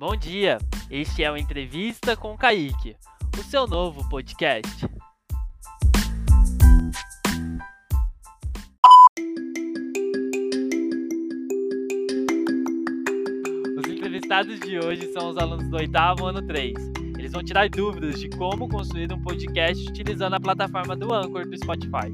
Bom dia, este é o Entrevista com Kaique, o seu novo podcast. Os entrevistados de hoje são os alunos do oitavo ano 3. Eles vão tirar dúvidas de como construir um podcast utilizando a plataforma do Anchor do Spotify.